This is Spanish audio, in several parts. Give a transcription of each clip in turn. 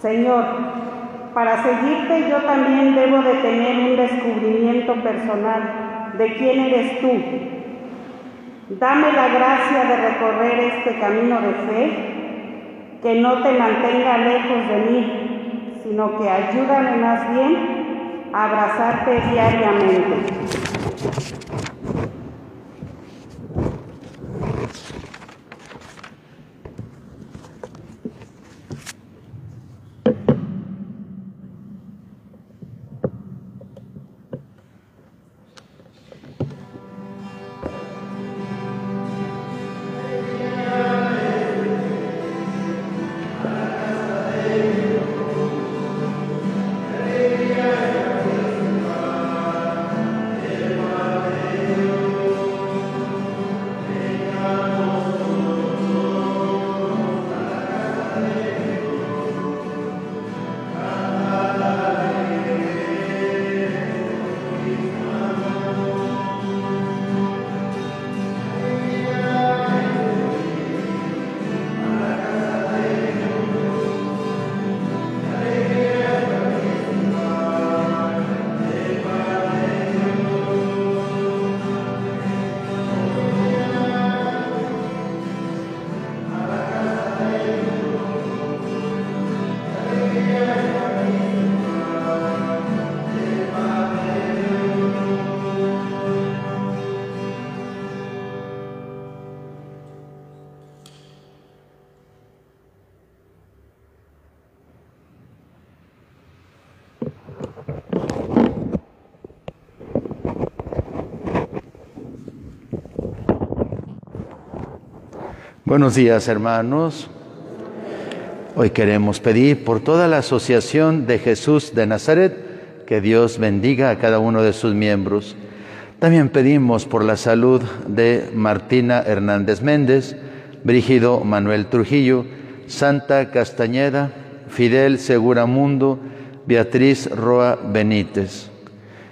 Señor, para seguirte yo también debo de tener un descubrimiento personal de quién eres tú. Dame la gracia de recorrer este camino de fe, que no te mantenga lejos de mí, sino que ayúdame más bien a abrazarte diariamente. Buenos días hermanos. Hoy queremos pedir por toda la Asociación de Jesús de Nazaret que Dios bendiga a cada uno de sus miembros. También pedimos por la salud de Martina Hernández Méndez, Brígido Manuel Trujillo, Santa Castañeda, Fidel Seguramundo, Beatriz Roa Benítez.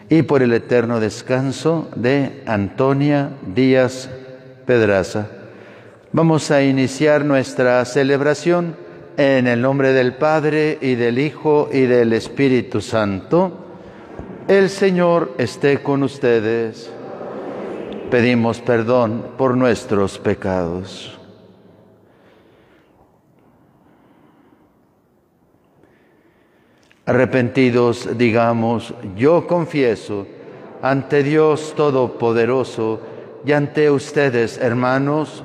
Y por el eterno descanso de Antonia Díaz Pedraza. Vamos a iniciar nuestra celebración en el nombre del Padre y del Hijo y del Espíritu Santo. El Señor esté con ustedes. Pedimos perdón por nuestros pecados. Arrepentidos, digamos, yo confieso ante Dios Todopoderoso y ante ustedes, hermanos,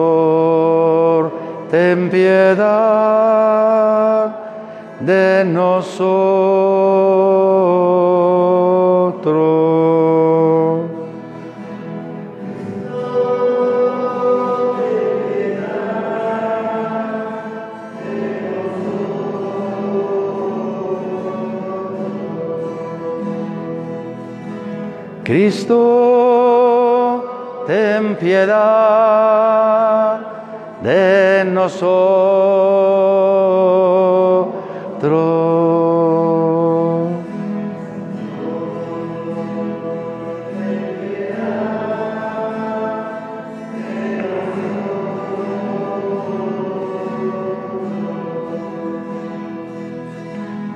ten piedad de nosotros. Cristo, ten piedad nosotros.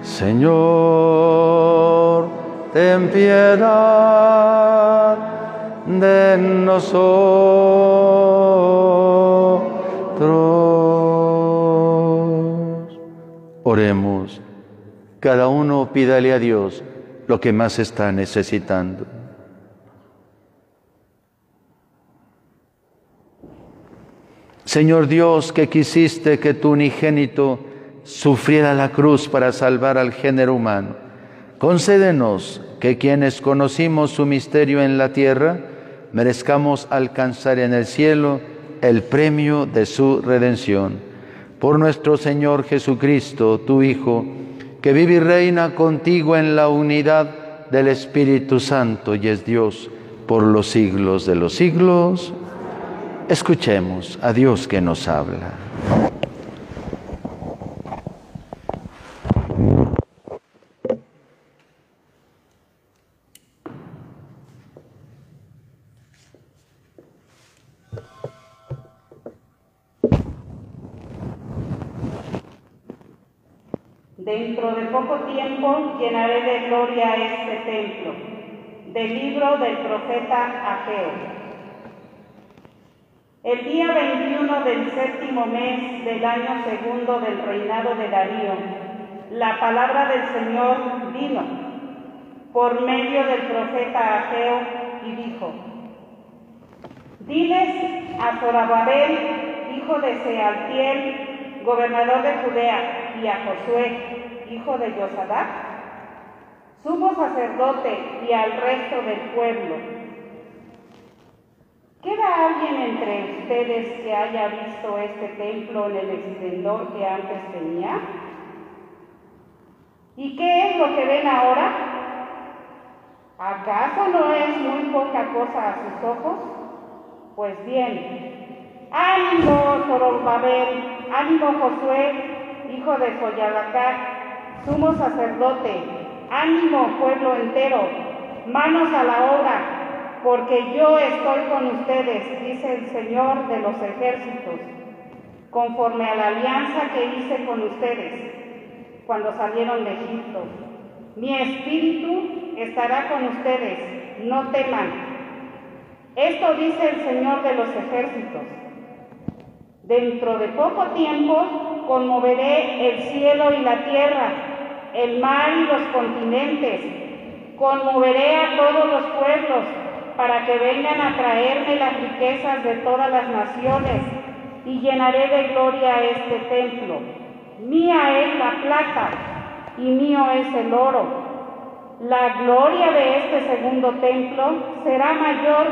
Señor, ten piedad de nosotros. Cada uno pídale a Dios lo que más está necesitando. Señor Dios, que quisiste que tu unigénito sufriera la cruz para salvar al género humano, concédenos que quienes conocimos su misterio en la tierra, merezcamos alcanzar en el cielo el premio de su redención. Por nuestro Señor Jesucristo, tu Hijo, que vive y reina contigo en la unidad del Espíritu Santo y es Dios por los siglos de los siglos. Escuchemos a Dios que nos habla. Dentro de poco tiempo llenaré de gloria este templo. Del libro del profeta Ageo. El día 21 del séptimo mes del año segundo del reinado de Darío, la palabra del Señor vino por medio del profeta Ageo y dijo, Diles a Zorababel, hijo de Sealtiel, gobernador de Judea, y a Josué, hijo de Yosadac, sumo sacerdote, y al resto del pueblo, ¿Queda alguien entre ustedes que haya visto este templo en el esplendor que antes tenía? ¿Y qué es lo que ven ahora? ¿Acaso no es muy poca cosa a sus ojos? Pues bien, ánimo Zorobabel, ánimo Josué, hijo de Soyalacar, sumo sacerdote, ánimo pueblo entero, manos a la obra, porque yo estoy con ustedes, dice el Señor de los ejércitos, conforme a la alianza que hice con ustedes cuando salieron de Egipto. Mi espíritu estará con ustedes, no teman. Esto dice el Señor de los ejércitos. Dentro de poco tiempo conmoveré el cielo y la tierra, el mar y los continentes, conmoveré a todos los pueblos para que vengan a traerme las riquezas de todas las naciones y llenaré de gloria este templo. Mía es la plata y mío es el oro. La gloria de este segundo templo será mayor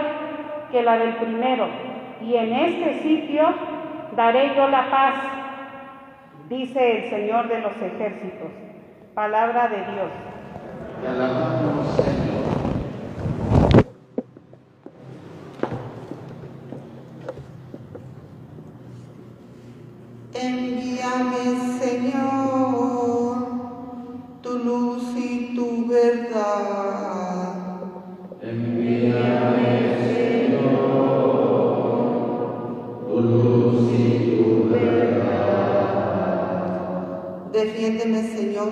que la del primero, y en este sitio daré yo la paz, dice el Señor de los ejércitos. Palabra de Dios. Envíame, Señor, tu luz y tu verdad. Envíame, Señor, tu luz y tu verdad. Defiéndeme, Señor,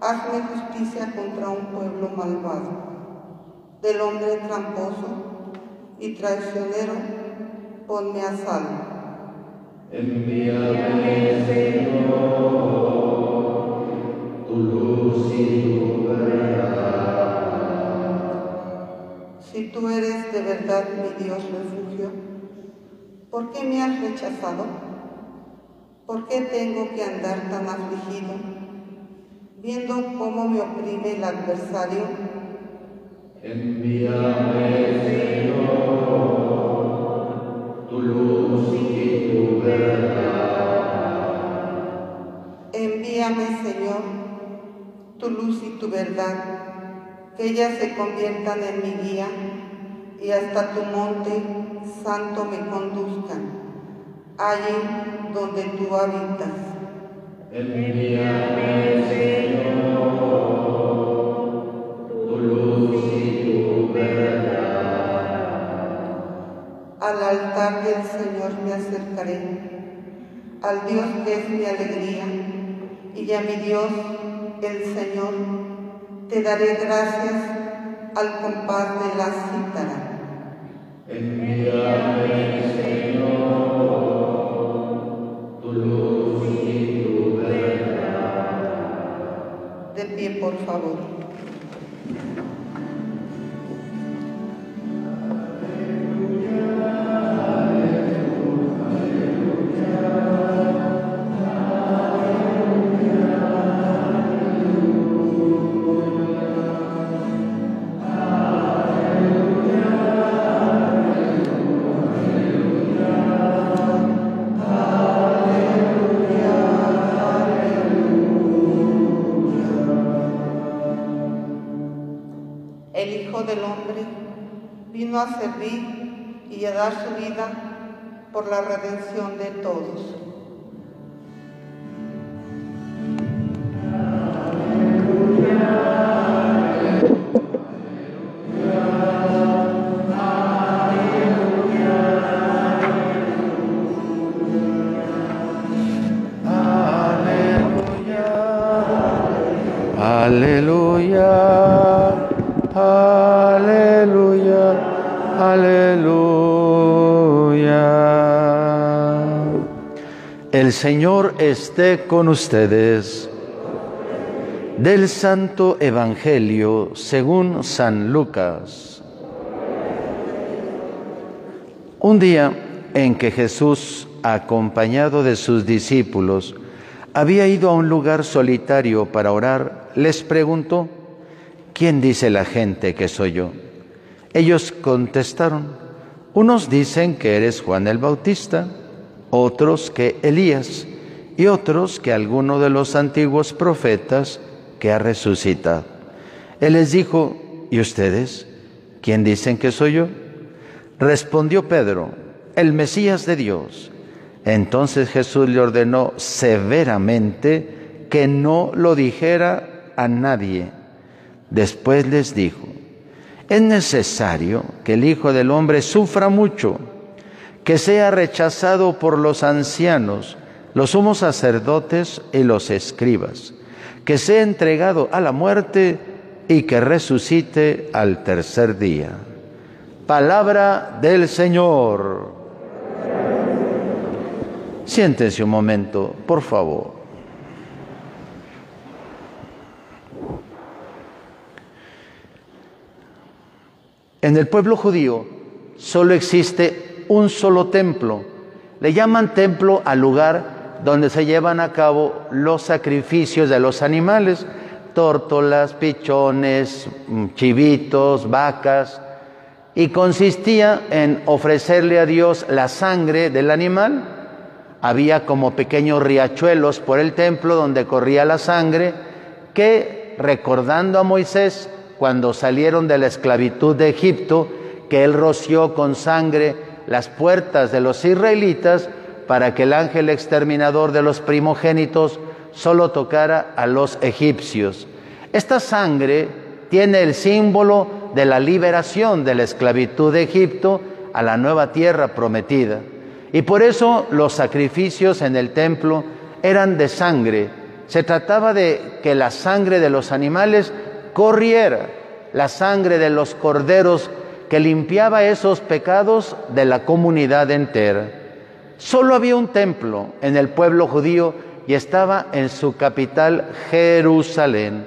hazme justicia contra un pueblo malvado, del hombre tramposo y traicionero, ponme a salvo. Envíame, Señor, tu luz y tu verdad. Si tú eres de verdad mi Dios refugio, ¿por qué me has rechazado? ¿Por qué tengo que andar tan afligido, viendo cómo me oprime el adversario? Envíame, Señor tu luz y tu verdad. Envíame, Señor, tu luz y tu verdad, que ellas se conviertan en mi guía y hasta tu monte santo me conduzcan, allí donde tú habitas. Envíame, Señor, tu luz y tu verdad. Al altar del Señor me acercaré, al Dios que es mi alegría, y a mi Dios, el Señor, te daré gracias al compás de la cítara. Envíame, Señor, De pie, por favor. La redención de todos. Señor esté con ustedes. Del Santo Evangelio según San Lucas. Un día en que Jesús, acompañado de sus discípulos, había ido a un lugar solitario para orar, les preguntó, ¿quién dice la gente que soy yo? Ellos contestaron, unos dicen que eres Juan el Bautista, otros que Elías y otros que alguno de los antiguos profetas que ha resucitado. Él les dijo, ¿y ustedes? ¿Quién dicen que soy yo? Respondió Pedro, el Mesías de Dios. Entonces Jesús le ordenó severamente que no lo dijera a nadie. Después les dijo, es necesario que el Hijo del Hombre sufra mucho, que sea rechazado por los ancianos, los sumos sacerdotes y los escribas, que sea entregado a la muerte y que resucite al tercer día. Palabra del Señor. Siéntense un momento, por favor. En el pueblo judío solo existe un solo templo. Le llaman templo al lugar donde se llevan a cabo los sacrificios de los animales, tórtolas, pichones, chivitos, vacas, y consistía en ofrecerle a Dios la sangre del animal. Había como pequeños riachuelos por el templo donde corría la sangre, que recordando a Moisés cuando salieron de la esclavitud de Egipto, que él roció con sangre las puertas de los israelitas para que el ángel exterminador de los primogénitos solo tocara a los egipcios. Esta sangre tiene el símbolo de la liberación de la esclavitud de Egipto a la nueva tierra prometida. Y por eso los sacrificios en el templo eran de sangre. Se trataba de que la sangre de los animales corriera, la sangre de los corderos que limpiaba esos pecados de la comunidad entera. Solo había un templo en el pueblo judío y estaba en su capital Jerusalén.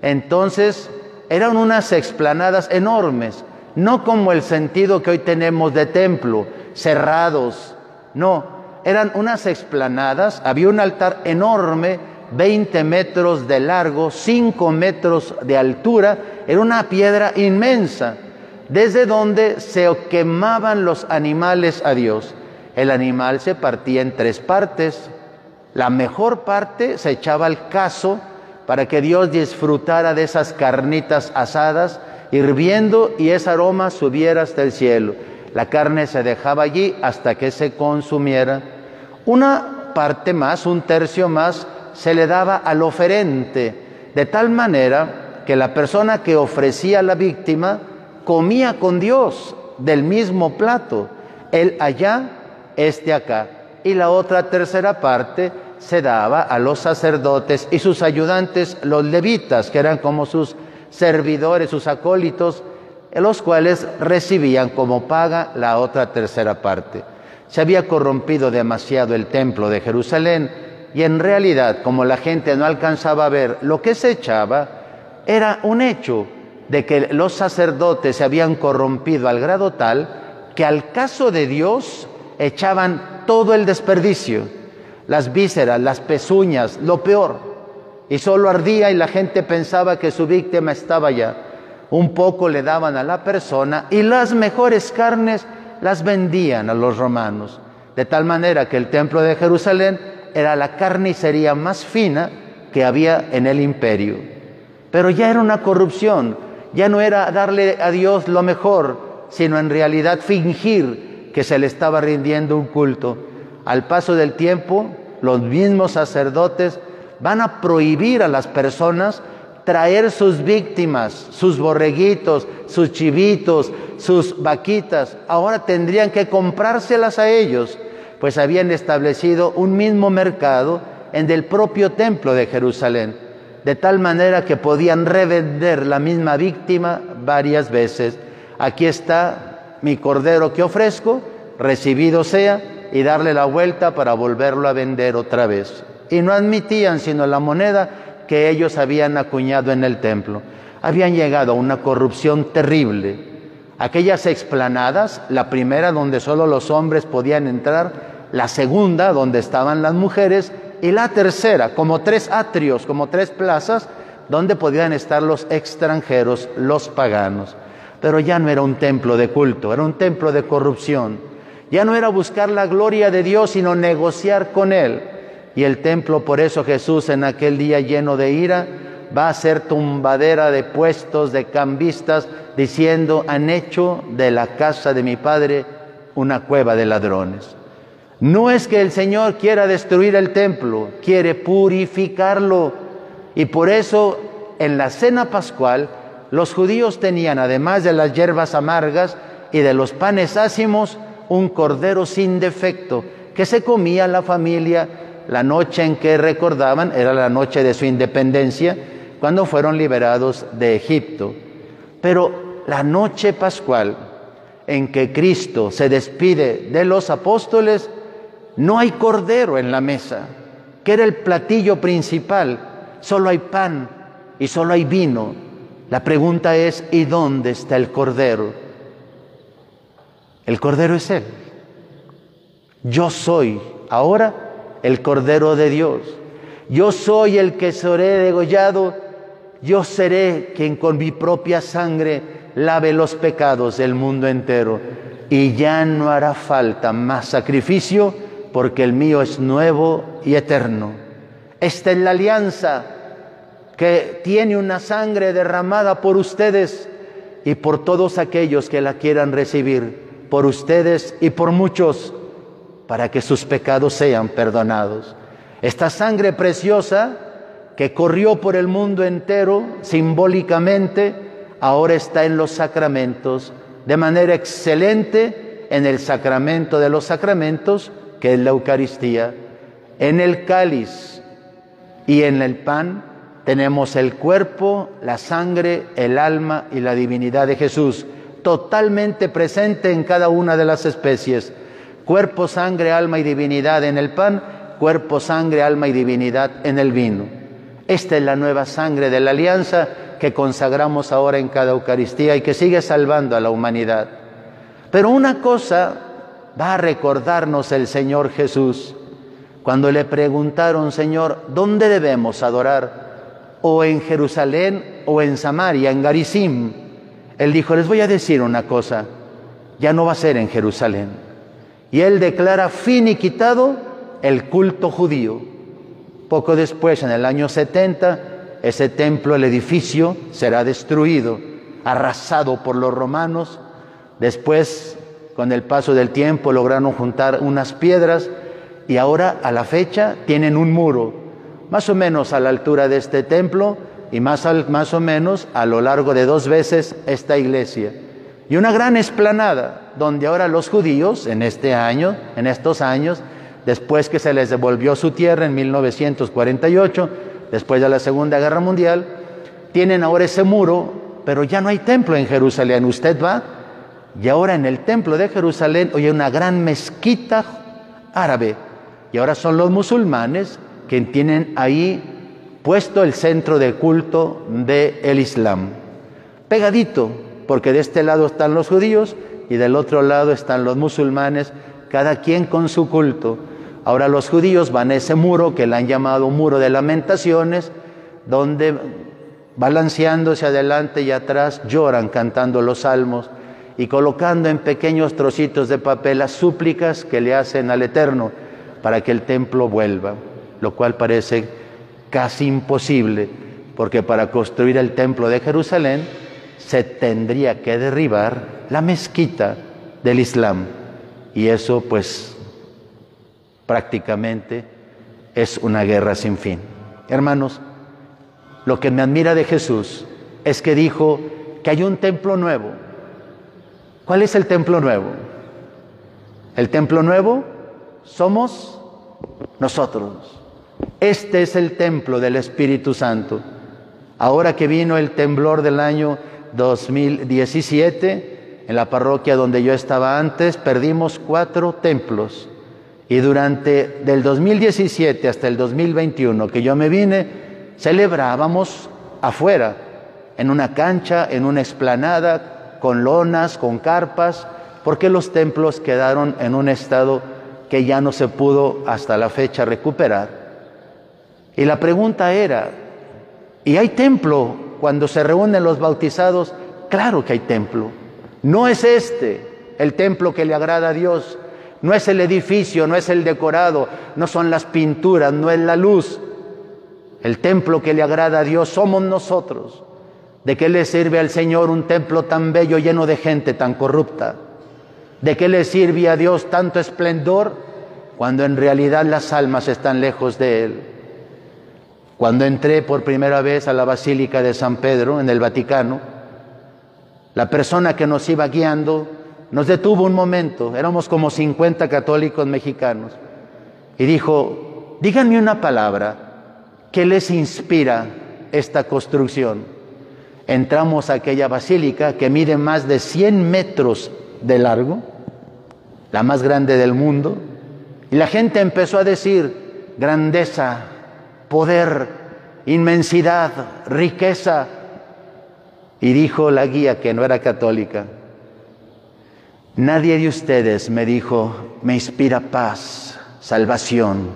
Entonces eran unas explanadas enormes, no como el sentido que hoy tenemos de templo, cerrados, no, eran unas explanadas, había un altar enorme, 20 metros de largo, 5 metros de altura, era una piedra inmensa, desde donde se quemaban los animales a Dios. El animal se partía en tres partes, la mejor parte se echaba al caso, para que Dios disfrutara de esas carnitas asadas, hirviendo y ese aroma subiera hasta el cielo. La carne se dejaba allí hasta que se consumiera. Una parte más, un tercio más, se le daba al oferente, de tal manera que la persona que ofrecía la víctima comía con Dios del mismo plato, él allá, este acá. Y la otra tercera parte se daba a los sacerdotes y sus ayudantes, los levitas, que eran como sus servidores, sus acólitos, los cuales recibían como paga la otra tercera parte. Se había corrompido demasiado el templo de Jerusalén y en realidad, como la gente no alcanzaba a ver lo que se echaba, era un hecho de que los sacerdotes se habían corrompido al grado tal que al caso de Dios echaban todo el desperdicio las vísceras, las pezuñas, lo peor. Y solo ardía y la gente pensaba que su víctima estaba allá. Un poco le daban a la persona y las mejores carnes las vendían a los romanos. De tal manera que el templo de Jerusalén era la carnicería más fina que había en el imperio. Pero ya era una corrupción ya no era darle a Dios lo mejor, sino en realidad fingir que se le estaba rindiendo un culto. Al paso del tiempo, los mismos sacerdotes van a prohibir a las personas traer sus víctimas, sus borreguitos, sus chivitos, sus vaquitas. Ahora tendrían que comprárselas a ellos, pues habían establecido un mismo mercado en el propio templo de Jerusalén, de tal manera que podían revender la misma víctima varias veces. Aquí está mi cordero que ofrezco, recibido sea, y darle la vuelta para volverlo a vender otra vez. Y no admitían sino la moneda que ellos habían acuñado en el templo. Habían llegado a una corrupción terrible. Aquellas explanadas, la primera donde solo los hombres podían entrar, la segunda donde estaban las mujeres y la tercera, como tres atrios, como tres plazas, donde podían estar los extranjeros, los paganos. Pero ya no era un templo de culto, era un templo de corrupción. Ya no era buscar la gloria de Dios, sino negociar con Él. Y el templo, por eso Jesús en aquel día lleno de ira, va a ser tumbadera de puestos, de cambistas, diciendo, han hecho de la casa de mi Padre una cueva de ladrones. No es que el Señor quiera destruir el templo, quiere purificarlo. Y por eso en la cena pascual los judíos tenían, además de las hierbas amargas y de los panes ácimos, un cordero sin defecto que se comía la familia la noche en que recordaban, era la noche de su independencia, cuando fueron liberados de Egipto. Pero la noche pascual en que Cristo se despide de los apóstoles, no hay cordero en la mesa, que era el platillo principal, solo hay pan y solo hay vino. La pregunta es, ¿y dónde está el cordero? El cordero es Él. Yo soy ahora el cordero de Dios. Yo soy el que seré degollado. Yo seré quien con mi propia sangre lave los pecados del mundo entero. Y ya no hará falta más sacrificio porque el mío es nuevo y eterno. Esta es la alianza que tiene una sangre derramada por ustedes y por todos aquellos que la quieran recibir, por ustedes y por muchos, para que sus pecados sean perdonados. Esta sangre preciosa que corrió por el mundo entero simbólicamente, ahora está en los sacramentos, de manera excelente en el sacramento de los sacramentos, que es la Eucaristía. En el cáliz y en el pan tenemos el cuerpo, la sangre, el alma y la divinidad de Jesús, totalmente presente en cada una de las especies. Cuerpo, sangre, alma y divinidad en el pan, cuerpo, sangre, alma y divinidad en el vino. Esta es la nueva sangre de la alianza que consagramos ahora en cada Eucaristía y que sigue salvando a la humanidad. Pero una cosa va a recordarnos el Señor Jesús cuando le preguntaron, Señor, ¿dónde debemos adorar? ¿O en Jerusalén o en Samaria, en Garizim? Él dijo, les voy a decir una cosa, ya no va a ser en Jerusalén. Y él declara finiquitado el culto judío. Poco después, en el año 70, ese templo, el edificio, será destruido, arrasado por los romanos. Después con el paso del tiempo lograron juntar unas piedras y ahora a la fecha tienen un muro, más o menos a la altura de este templo y más, al, más o menos a lo largo de dos veces esta iglesia. Y una gran esplanada donde ahora los judíos en este año, en estos años, después que se les devolvió su tierra en 1948, después de la Segunda Guerra Mundial, tienen ahora ese muro, pero ya no hay templo en Jerusalén. Usted va y ahora en el templo de Jerusalén hoy hay una gran mezquita árabe. Y ahora son los musulmanes que tienen ahí puesto el centro de culto del Islam. Pegadito, porque de este lado están los judíos y del otro lado están los musulmanes, cada quien con su culto. Ahora los judíos van a ese muro que le han llamado muro de lamentaciones, donde balanceándose adelante y atrás lloran cantando los salmos y colocando en pequeños trocitos de papel las súplicas que le hacen al Eterno para que el templo vuelva, lo cual parece casi imposible, porque para construir el templo de Jerusalén se tendría que derribar la mezquita del Islam. Y eso pues prácticamente es una guerra sin fin. Hermanos, lo que me admira de Jesús es que dijo que hay un templo nuevo. ¿Cuál es el templo nuevo? El templo nuevo somos nosotros. Este es el templo del Espíritu Santo. Ahora que vino el temblor del año 2017, en la parroquia donde yo estaba antes, perdimos cuatro templos. Y durante del 2017 hasta el 2021 que yo me vine, celebrábamos afuera, en una cancha, en una explanada, con lonas, con carpas, porque los templos quedaron en un estado que ya no se pudo hasta la fecha recuperar. Y la pregunta era, ¿y hay templo cuando se reúnen los bautizados? Claro que hay templo. No es este el templo que le agrada a Dios. No es el edificio, no es el decorado, no son las pinturas, no es la luz. El templo que le agrada a Dios somos nosotros. ¿De qué le sirve al Señor un templo tan bello lleno de gente tan corrupta? ¿De qué le sirve a Dios tanto esplendor cuando en realidad las almas están lejos de Él? Cuando entré por primera vez a la Basílica de San Pedro en el Vaticano, la persona que nos iba guiando nos detuvo un momento, éramos como 50 católicos mexicanos, y dijo, díganme una palabra, ¿qué les inspira esta construcción? Entramos a aquella basílica que mide más de 100 metros de largo, la más grande del mundo, y la gente empezó a decir, grandeza, poder, inmensidad, riqueza. Y dijo la guía que no era católica, nadie de ustedes me dijo, me inspira paz, salvación,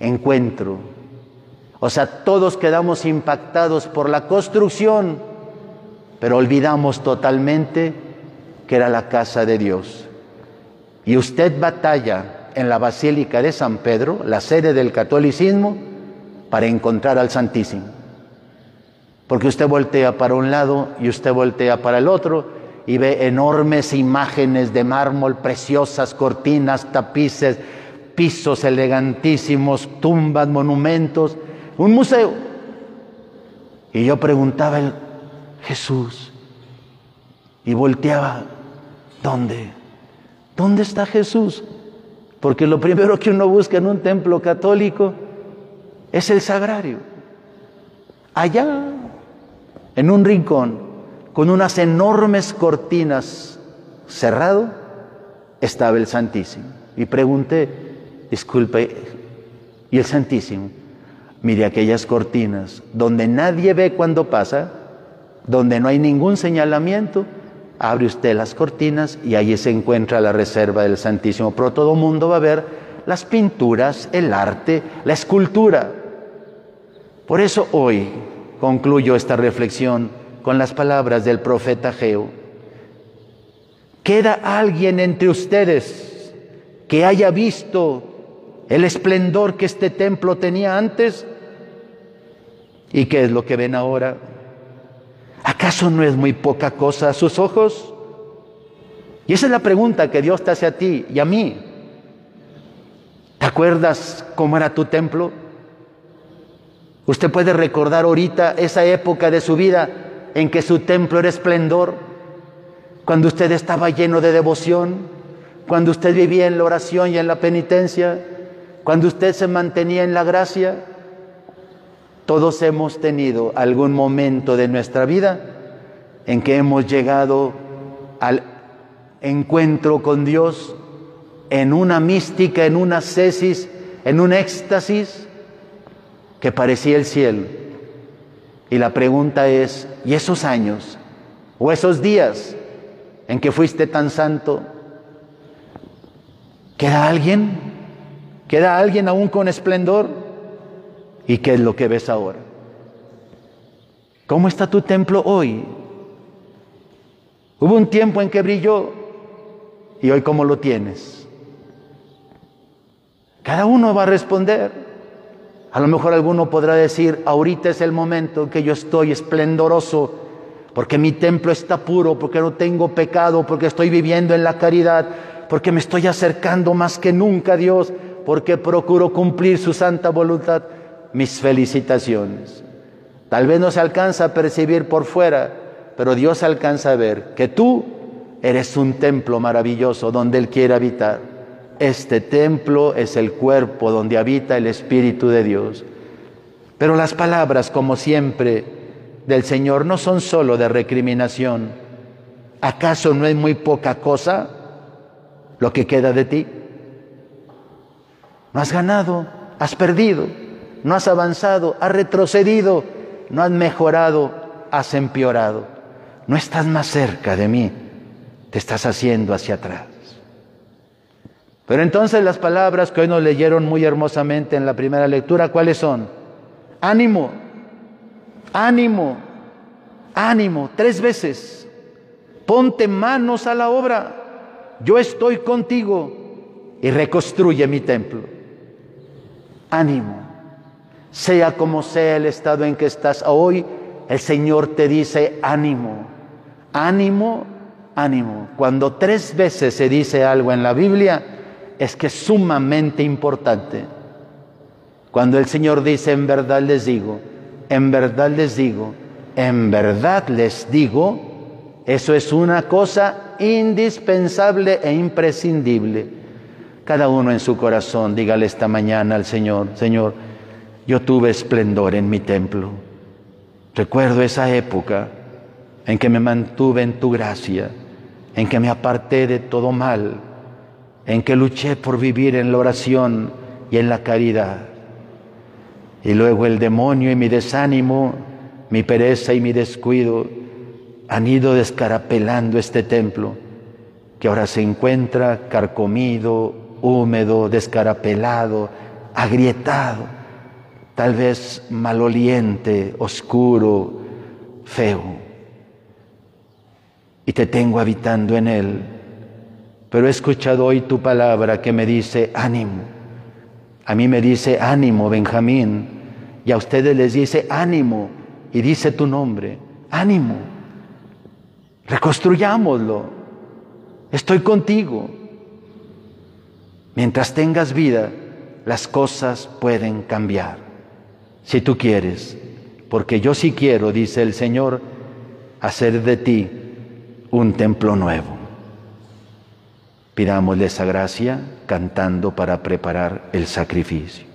encuentro. O sea, todos quedamos impactados por la construcción, pero olvidamos totalmente que era la casa de Dios. Y usted batalla en la Basílica de San Pedro, la sede del catolicismo, para encontrar al Santísimo. Porque usted voltea para un lado y usted voltea para el otro y ve enormes imágenes de mármol, preciosas cortinas, tapices, pisos elegantísimos, tumbas, monumentos, un museo. Y yo preguntaba, Jesús, y volteaba, ¿dónde? ¿Dónde está Jesús? Porque lo primero que uno busca en un templo católico es el sagrario. Allá, en un rincón, con unas enormes cortinas cerrado, estaba el Santísimo. Y pregunté, disculpe, ¿y el Santísimo? Mire aquellas cortinas donde nadie ve cuando pasa, donde no hay ningún señalamiento, abre usted las cortinas y ahí se encuentra la reserva del Santísimo. Pero todo mundo va a ver las pinturas, el arte, la escultura. Por eso hoy concluyo esta reflexión con las palabras del profeta Geo. ¿Queda alguien entre ustedes que haya visto el esplendor que este templo tenía antes? ¿Y qué es lo que ven ahora? ¿Acaso no es muy poca cosa a sus ojos? Y esa es la pregunta que Dios te hace a ti y a mí. ¿Te acuerdas cómo era tu templo? Usted puede recordar ahorita esa época de su vida en que su templo era esplendor, cuando usted estaba lleno de devoción, cuando usted vivía en la oración y en la penitencia, cuando usted se mantenía en la gracia. Todos hemos tenido algún momento de nuestra vida en que hemos llegado al encuentro con Dios en una mística, en una cesis, en un éxtasis que parecía el cielo. Y la pregunta es, ¿y esos años o esos días en que fuiste tan santo? ¿Queda alguien? ¿Queda alguien aún con esplendor? ¿Y qué es lo que ves ahora? ¿Cómo está tu templo hoy? Hubo un tiempo en que brilló y hoy cómo lo tienes. Cada uno va a responder. A lo mejor alguno podrá decir, ahorita es el momento en que yo estoy esplendoroso, porque mi templo está puro, porque no tengo pecado, porque estoy viviendo en la caridad, porque me estoy acercando más que nunca a Dios, porque procuro cumplir su santa voluntad. Mis felicitaciones. Tal vez no se alcanza a percibir por fuera, pero Dios alcanza a ver que tú eres un templo maravilloso donde Él quiere habitar. Este templo es el cuerpo donde habita el Espíritu de Dios. Pero las palabras, como siempre, del Señor no son solo de recriminación. ¿Acaso no es muy poca cosa lo que queda de ti? No has ganado, has perdido, no has avanzado, has retrocedido, no has mejorado, has empeorado. No estás más cerca de mí, te estás haciendo hacia atrás. Pero entonces las palabras que hoy nos leyeron muy hermosamente en la primera lectura, ¿cuáles son? Ánimo, ánimo, ánimo, tres veces. Ponte manos a la obra. Yo estoy contigo y reconstruye mi templo. Ánimo. Sea como sea el estado en que estás hoy, el Señor te dice ánimo, ánimo, ánimo. Cuando tres veces se dice algo en la Biblia, es que es sumamente importante. Cuando el Señor dice, en verdad les digo, en verdad les digo, en verdad les digo, eso es una cosa indispensable e imprescindible. Cada uno en su corazón, dígale esta mañana al Señor, Señor, yo tuve esplendor en mi templo. Recuerdo esa época en que me mantuve en tu gracia, en que me aparté de todo mal, en que luché por vivir en la oración y en la caridad. Y luego el demonio y mi desánimo, mi pereza y mi descuido han ido descarapelando este templo, que ahora se encuentra carcomido, húmedo, descarapelado, agrietado, tal vez maloliente, oscuro, feo. Y te tengo habitando en él pero he escuchado hoy tu palabra que me dice ánimo. A mí me dice ánimo, Benjamín. Y a ustedes les dice ánimo. Y dice tu nombre, ánimo. Reconstruyámoslo. Estoy contigo. Mientras tengas vida, las cosas pueden cambiar. Si tú quieres. Porque yo sí quiero, dice el Señor, hacer de ti un templo nuevo. Pidámosle esa gracia cantando para preparar el sacrificio.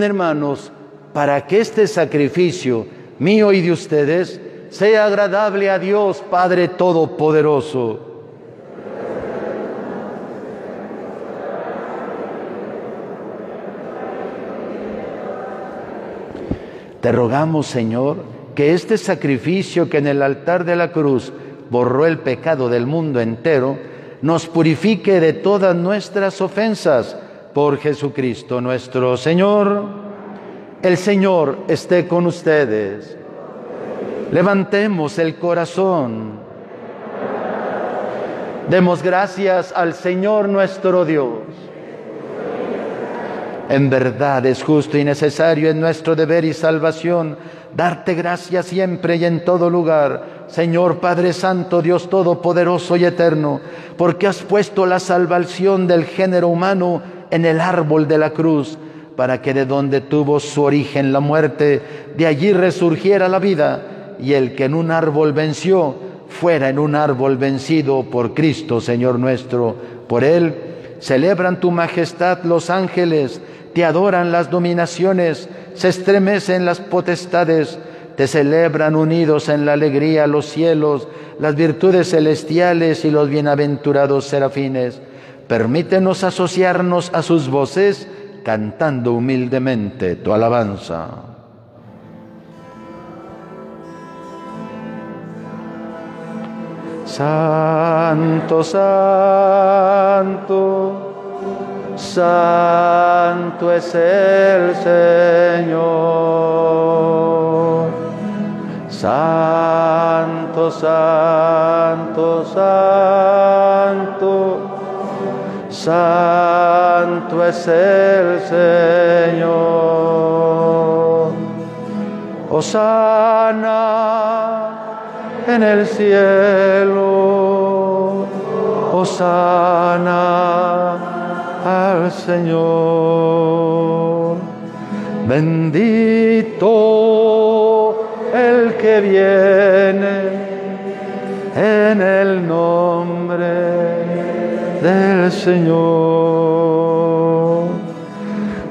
Hermanos, para que este sacrificio mío y de ustedes sea agradable a Dios Padre Todopoderoso. Te rogamos, Señor, que este sacrificio que en el altar de la cruz borró el pecado del mundo entero, nos purifique de todas nuestras ofensas por Jesucristo nuestro Señor. El Señor esté con ustedes. Levantemos el corazón. Demos gracias al Señor nuestro Dios. En verdad es justo y necesario en nuestro deber y salvación darte gracias siempre y en todo lugar, Señor Padre Santo, Dios Todopoderoso y Eterno, porque has puesto la salvación del género humano en el árbol de la cruz, para que de donde tuvo su origen la muerte, de allí resurgiera la vida, y el que en un árbol venció, fuera en un árbol vencido por Cristo, Señor nuestro. Por él celebran tu majestad los ángeles, te adoran las dominaciones, se estremecen las potestades, te celebran unidos en la alegría los cielos, las virtudes celestiales y los bienaventurados serafines. Permítenos asociarnos a sus voces cantando humildemente tu alabanza. Santo, santo Santo es el Señor. Santo, santo, santo. Santo es el Señor. Osana en el cielo. Osana al Señor. Bendito el que viene en el nombre Señor.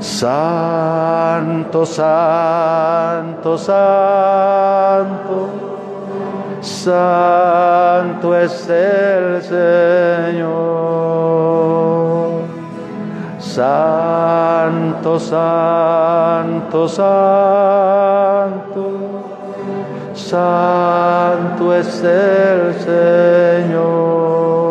Santo, santo, santo, santo es el Señor. Santo, santo, santo, santo es el Señor.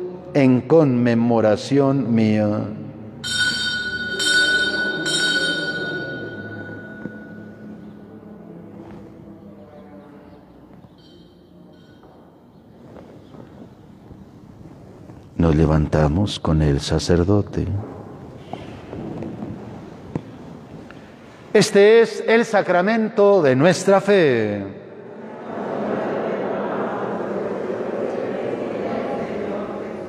en conmemoración mía. Nos levantamos con el sacerdote. Este es el sacramento de nuestra fe.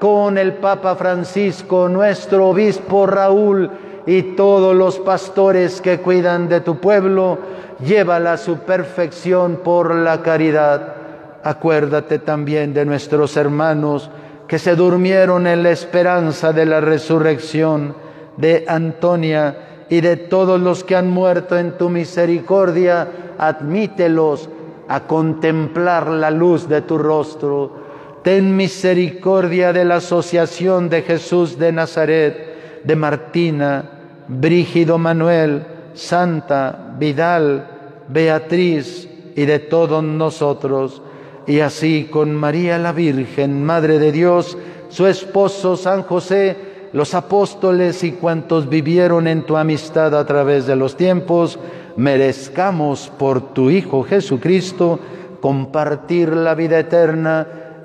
con el Papa Francisco, nuestro obispo Raúl y todos los pastores que cuidan de tu pueblo, llévala a su perfección por la caridad. Acuérdate también de nuestros hermanos que se durmieron en la esperanza de la resurrección, de Antonia y de todos los que han muerto en tu misericordia, admítelos a contemplar la luz de tu rostro ten misericordia de la asociación de Jesús de Nazaret, de Martina, Brígido Manuel, Santa, Vidal, Beatriz y de todos nosotros, y así con María la Virgen, Madre de Dios, su esposo San José, los apóstoles y cuantos vivieron en tu amistad a través de los tiempos, merezcamos por tu Hijo Jesucristo compartir la vida eterna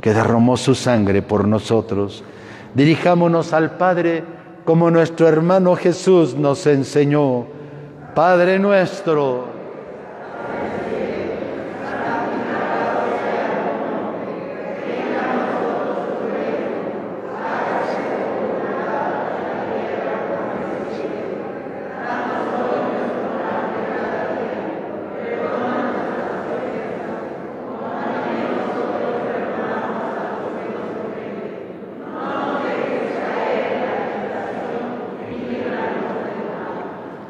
que derramó su sangre por nosotros. Dirijámonos al Padre como nuestro hermano Jesús nos enseñó. Padre nuestro,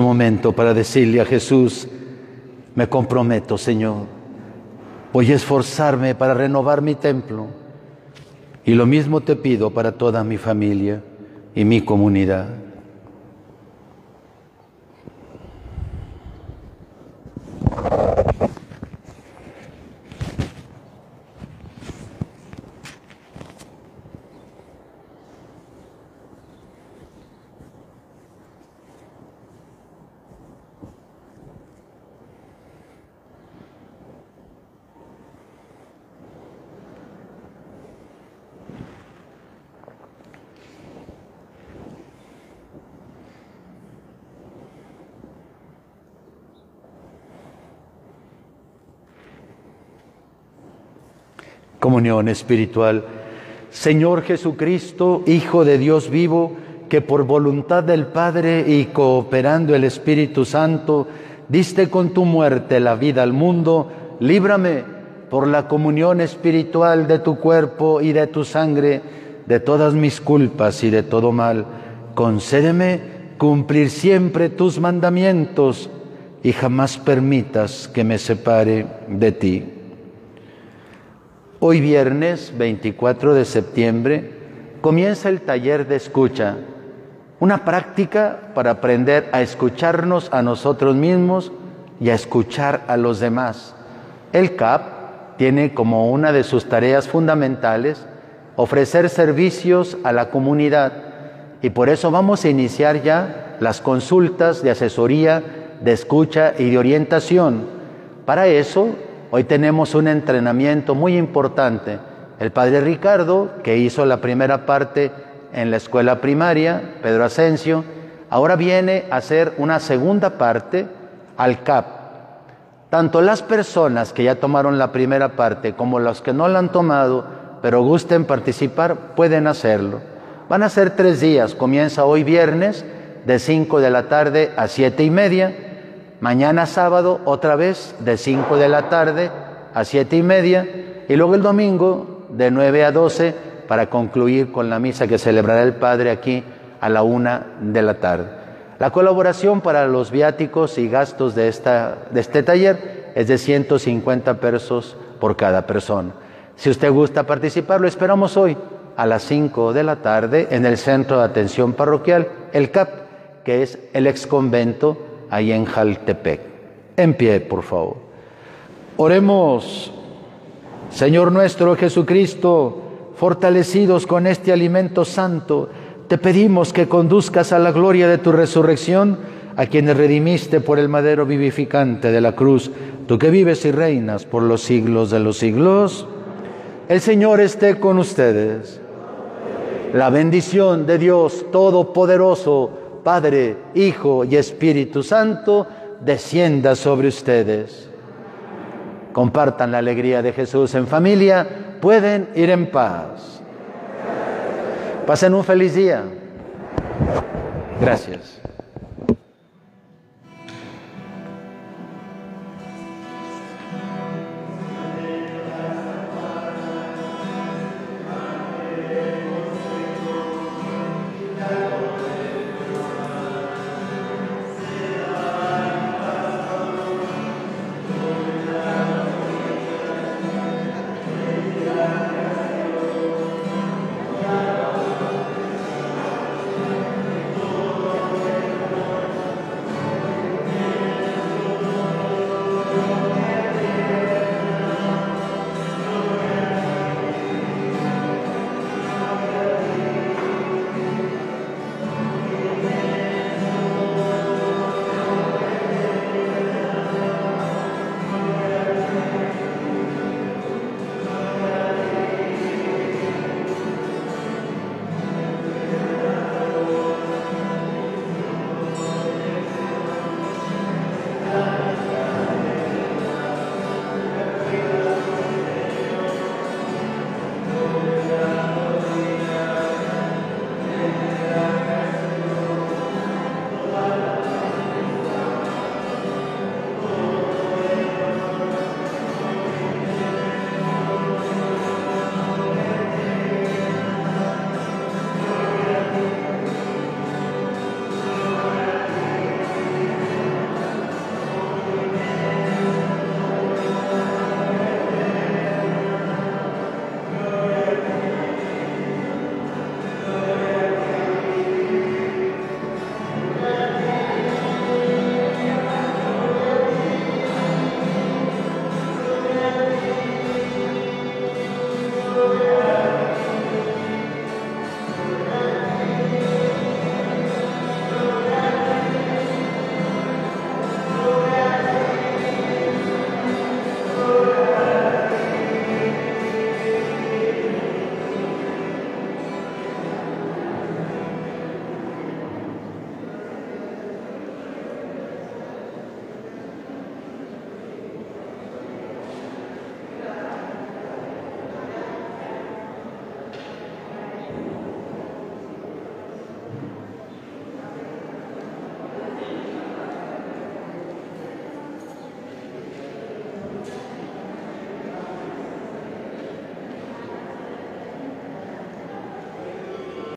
Momento para decirle a Jesús, me comprometo, Señor, voy a esforzarme para renovar mi templo. Y lo mismo te pido para toda mi familia y mi comunidad. Comunión espiritual. Señor Jesucristo, Hijo de Dios vivo, que por voluntad del Padre y cooperando el Espíritu Santo diste con tu muerte la vida al mundo, líbrame por la comunión espiritual de tu cuerpo y de tu sangre, de todas mis culpas y de todo mal. Concédeme cumplir siempre tus mandamientos y jamás permitas que me separe de ti. Hoy viernes 24 de septiembre comienza el taller de escucha, una práctica para aprender a escucharnos a nosotros mismos y a escuchar a los demás. El CAP tiene como una de sus tareas fundamentales ofrecer servicios a la comunidad y por eso vamos a iniciar ya las consultas de asesoría, de escucha y de orientación. Para eso, hoy tenemos un entrenamiento muy importante. El padre Ricardo, que hizo la primera parte en la escuela primaria, Pedro Asensio, ahora viene a hacer una segunda parte al CAP. Tanto las personas que ya tomaron la primera parte como los que no la han tomado, pero gusten participar, pueden hacerlo. Van a ser tres días, comienza hoy viernes de 5 de la tarde a siete y media, mañana sábado otra vez de 5 de la tarde a siete y media y luego el domingo de 9 a 12 para concluir con la misa que celebrará el Padre aquí a la una de la tarde. La colaboración para los viáticos y gastos de, esta, de este taller es de 150 pesos por cada persona. Si usted gusta participar, lo esperamos hoy a las 5 de la tarde en el Centro de Atención Parroquial, el CAP, que es el ex convento ahí en Jaltepec. En pie, por favor. Oremos, Señor nuestro Jesucristo, fortalecidos con este alimento santo, te pedimos que conduzcas a la gloria de tu resurrección a quienes redimiste por el madero vivificante de la cruz, tú que vives y reinas por los siglos de los siglos. El Señor esté con ustedes. La bendición de Dios Todopoderoso, Padre, Hijo y Espíritu Santo, descienda sobre ustedes. Compartan la alegría de Jesús en familia, pueden ir en paz. Pasen un feliz día. Gracias.